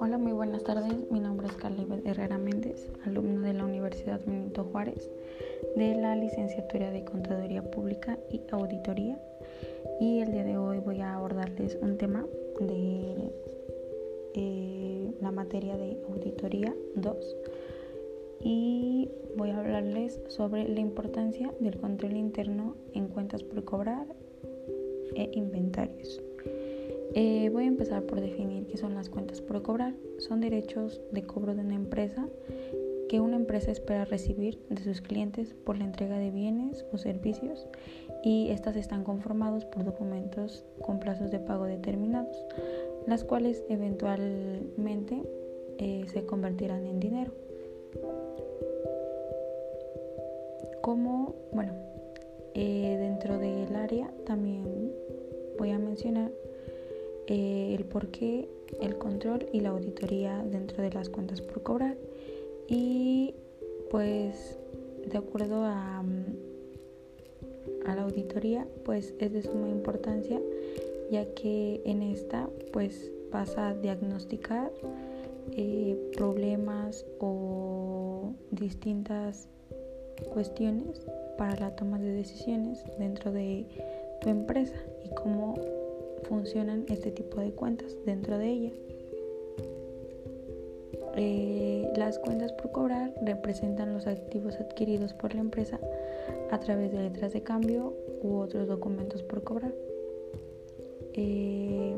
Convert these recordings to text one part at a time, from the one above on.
Hola, muy buenas tardes. Mi nombre es Carla Herrera Méndez, alumna de la Universidad Benito Juárez de la licenciatura de Contaduría Pública y Auditoría. Y el día de hoy voy a abordarles un tema de eh, la materia de Auditoría 2 y voy a hablarles sobre la importancia del control interno en cuentas por cobrar e inventarios. Eh, voy a empezar por definir qué son las cuentas por cobrar. Son derechos de cobro de una empresa que una empresa espera recibir de sus clientes por la entrega de bienes o servicios y estas están conformados por documentos con plazos de pago determinados, las cuales eventualmente eh, se convertirán en dinero. Como, bueno, eh, dentro del área también voy a mencionar eh, el porqué, el control y la auditoría dentro de las cuentas por cobrar. Y pues de acuerdo a, a la auditoría, pues es de suma importancia ya que en esta pues vas a diagnosticar eh, problemas o distintas cuestiones para la toma de decisiones dentro de tu empresa y cómo funcionan este tipo de cuentas dentro de ella. Eh, las cuentas por cobrar representan los activos adquiridos por la empresa a través de letras de cambio u otros documentos por cobrar. Eh,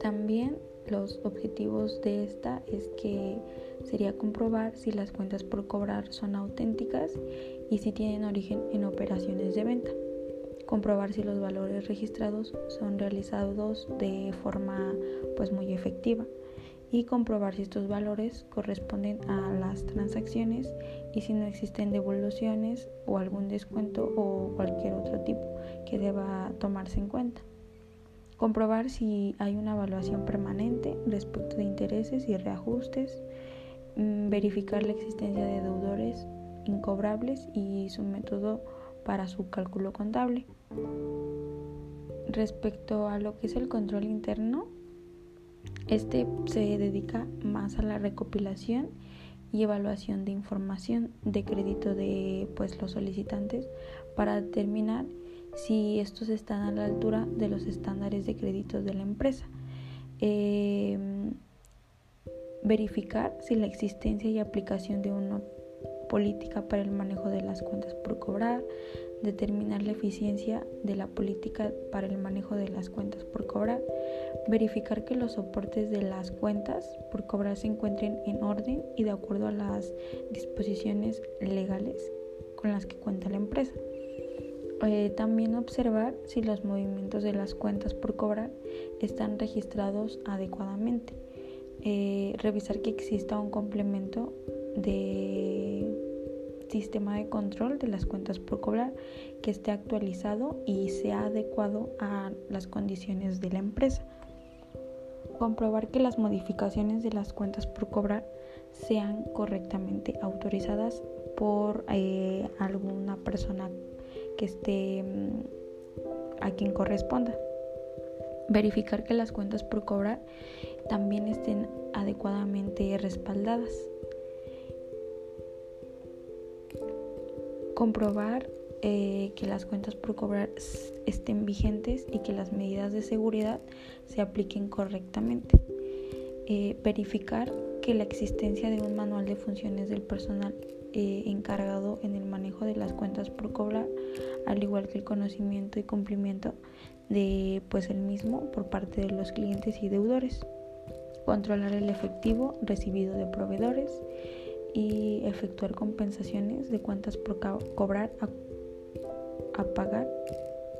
también los objetivos de esta es que sería comprobar si las cuentas por cobrar son auténticas y si tienen origen en operaciones de venta. Comprobar si los valores registrados son realizados de forma pues muy efectiva y comprobar si estos valores corresponden a las transacciones y si no existen devoluciones o algún descuento o cualquier otro tipo que deba tomarse en cuenta comprobar si hay una evaluación permanente respecto de intereses y reajustes, verificar la existencia de deudores incobrables y su método para su cálculo contable. Respecto a lo que es el control interno, este se dedica más a la recopilación y evaluación de información de crédito de pues, los solicitantes para determinar si estos están a la altura de los estándares de crédito de la empresa. Em, verificar si la existencia y aplicación de una política para el manejo de las cuentas por cobrar, determinar la eficiencia de la política para el manejo de las cuentas por cobrar, verificar que los soportes de las cuentas por cobrar se encuentren en orden y de acuerdo a las disposiciones legales con las que cuenta la empresa. Eh, también observar si los movimientos de las cuentas por cobrar están registrados adecuadamente. Eh, revisar que exista un complemento de sistema de control de las cuentas por cobrar que esté actualizado y sea adecuado a las condiciones de la empresa. Comprobar que las modificaciones de las cuentas por cobrar sean correctamente autorizadas por eh, alguna persona que esté mm, a quien corresponda. Verificar que las cuentas por cobrar también estén adecuadamente respaldadas. Comprobar eh, que las cuentas por cobrar estén vigentes y que las medidas de seguridad se apliquen correctamente. Eh, verificar que la existencia de un manual de funciones del personal eh, encargado en el manejo de las cuentas por cobrar, al igual que el conocimiento y cumplimiento de pues el mismo por parte de los clientes y deudores. Controlar el efectivo recibido de proveedores y efectuar compensaciones de cuentas por cobrar a, pagar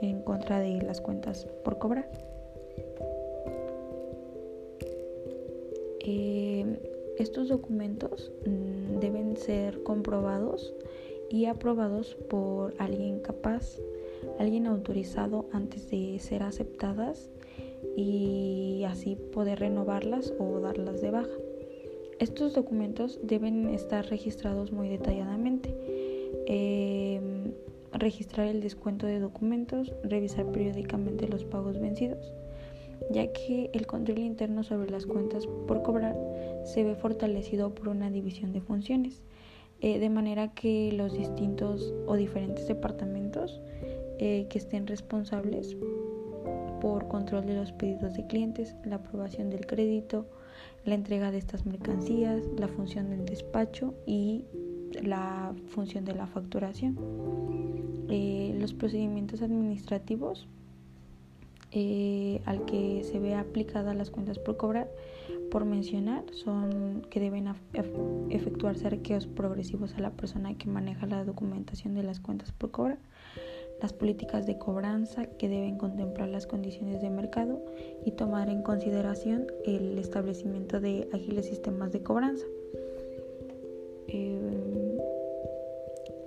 en contra de las cuentas por cobrar. Eh, estos documentos mm, deben ser comprobados y aprobados por alguien capaz, alguien autorizado antes de ser aceptadas y así poder renovarlas o darlas de baja. Estos documentos deben estar registrados muy detalladamente. Em, registrar el descuento de documentos, revisar periódicamente los pagos vencidos, ya que el control interno sobre las cuentas por cobrar se ve fortalecido por una división de funciones, eh, de manera que los distintos o diferentes departamentos eh, que estén responsables por control de los pedidos de clientes, la aprobación del crédito, la entrega de estas mercancías, la función del despacho y la función de la facturación. Eh, los procedimientos administrativos eh, al que se ve aplicada las cuentas por cobrar, por mencionar, son que deben efectuarse arqueos progresivos a la persona que maneja la documentación de las cuentas por cobrar las políticas de cobranza que deben contemplar las condiciones de mercado y tomar en consideración el establecimiento de ágiles sistemas de cobranza. Eh,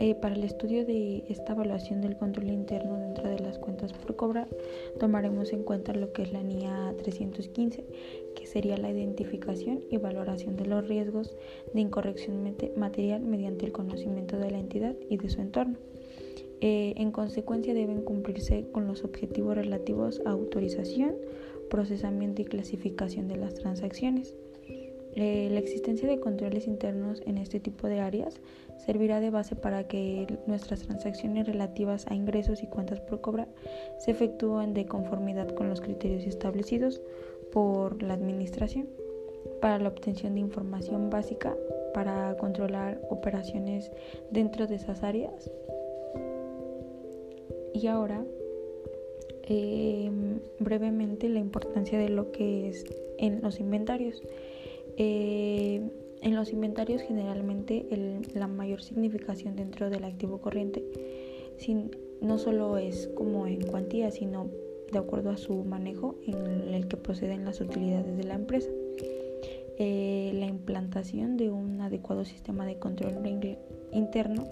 eh, para el estudio de esta evaluación del control interno dentro de las cuentas por cobrar, tomaremos en cuenta lo que es la NIA 315, que sería la identificación y valoración de los riesgos de incorrección material mediante el conocimiento de la entidad y de su entorno. Eh, en consecuencia deben cumplirse con los objetivos relativos a autorización, procesamiento y clasificación de las transacciones. Eh, la existencia de controles internos en este tipo de áreas servirá de base para que nuestras transacciones relativas a ingresos y cuentas por cobrar se efectúen de conformidad con los criterios establecidos por la Administración para la obtención de información básica para controlar operaciones dentro de esas áreas y ahora, em, brevemente, la importancia de lo que es en los inventarios. Eh, en los inventarios generalmente la mayor significación dentro del activo corriente sin, no solo es como en cuantía, sino de acuerdo a su manejo en el que proceden las utilidades de la empresa. Eh, la implantación de un adecuado sistema de control interno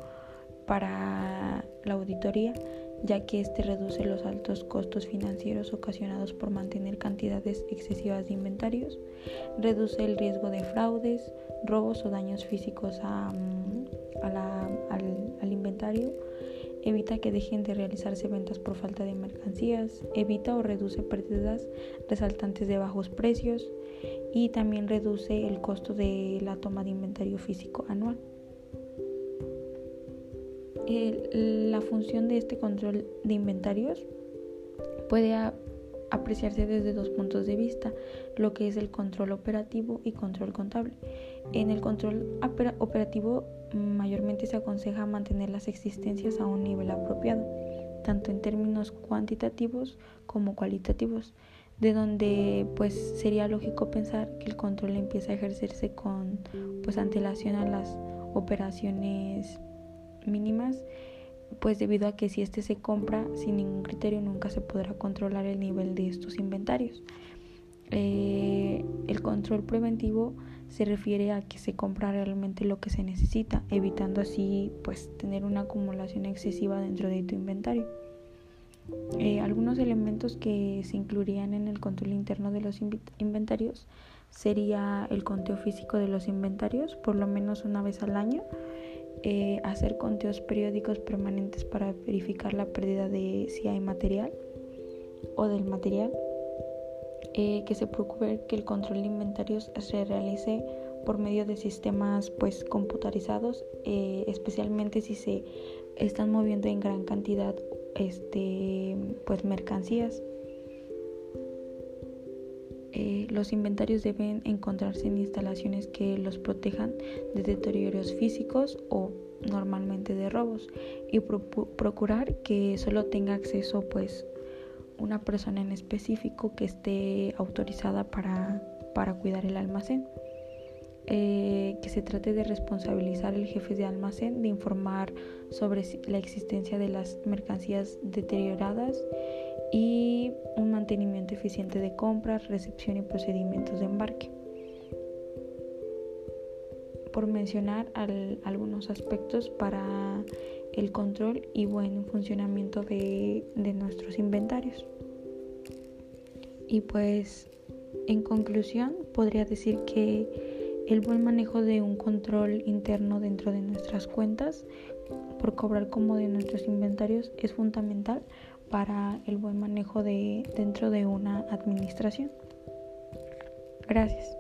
para la auditoría ya que este reduce los altos costos financieros ocasionados por mantener cantidades excesivas de inventarios, reduce el riesgo de fraudes, robos o daños físicos mm, al, inventario, evita que dejen de realizarse ventas por falta de mercancías, evita o reduce pérdidas resaltantes de bajos precios y también reduce el costo de la toma de inventario físico anual la función de este control de inventarios puede apreciarse desde dos puntos de vista, lo que es el control operativo y control contable. En el control operativo mayormente se aconseja mantener las existencias a un nivel apropiado, tanto en términos cuantitativos como cualitativos, de donde pues sería lógico pensar que el control empieza a ejercerse con pues antelación a las operaciones mínimas, pues debido a que si este se compra sin ningún criterio nunca se podrá controlar el nivel de estos inventarios. Eh, el control preventivo se refiere a que se compra realmente lo que se necesita, evitando así pues tener una acumulación excesiva dentro de tu inventario. Eh, algunos elementos que se incluirían en el control interno de los inventarios sería el conteo físico de los inventarios por lo menos una vez al año eh, hacer conteos periódicos permanentes para verificar la pérdida de si hay material o del material, eh, que se procure que el control de inventarios se realice por medio de sistemas pues computarizados, eh, especialmente si se están moviendo en gran cantidad este pues mercancías. Eh, los inventarios deben encontrarse en instalaciones que los protejan de deterioros físicos o normalmente de robos y procurar que solo tenga acceso pues una persona en específico que esté autorizada para, para cuidar el almacén. Eh, que se trate de responsabilizar al jefe de almacén, de informar sobre la existencia de las mercancías deterioradas y un mantenimiento eficiente de compras, recepción y procedimientos de embarque. Por mencionar algunos aspectos para el control y buen funcionamiento de, de nuestros inventarios. Y pues en conclusión podría decir que el buen manejo de un control interno dentro de nuestras cuentas por cobrar como de nuestros inventarios es fundamental para el buen manejo de dentro de una administración. Gracias.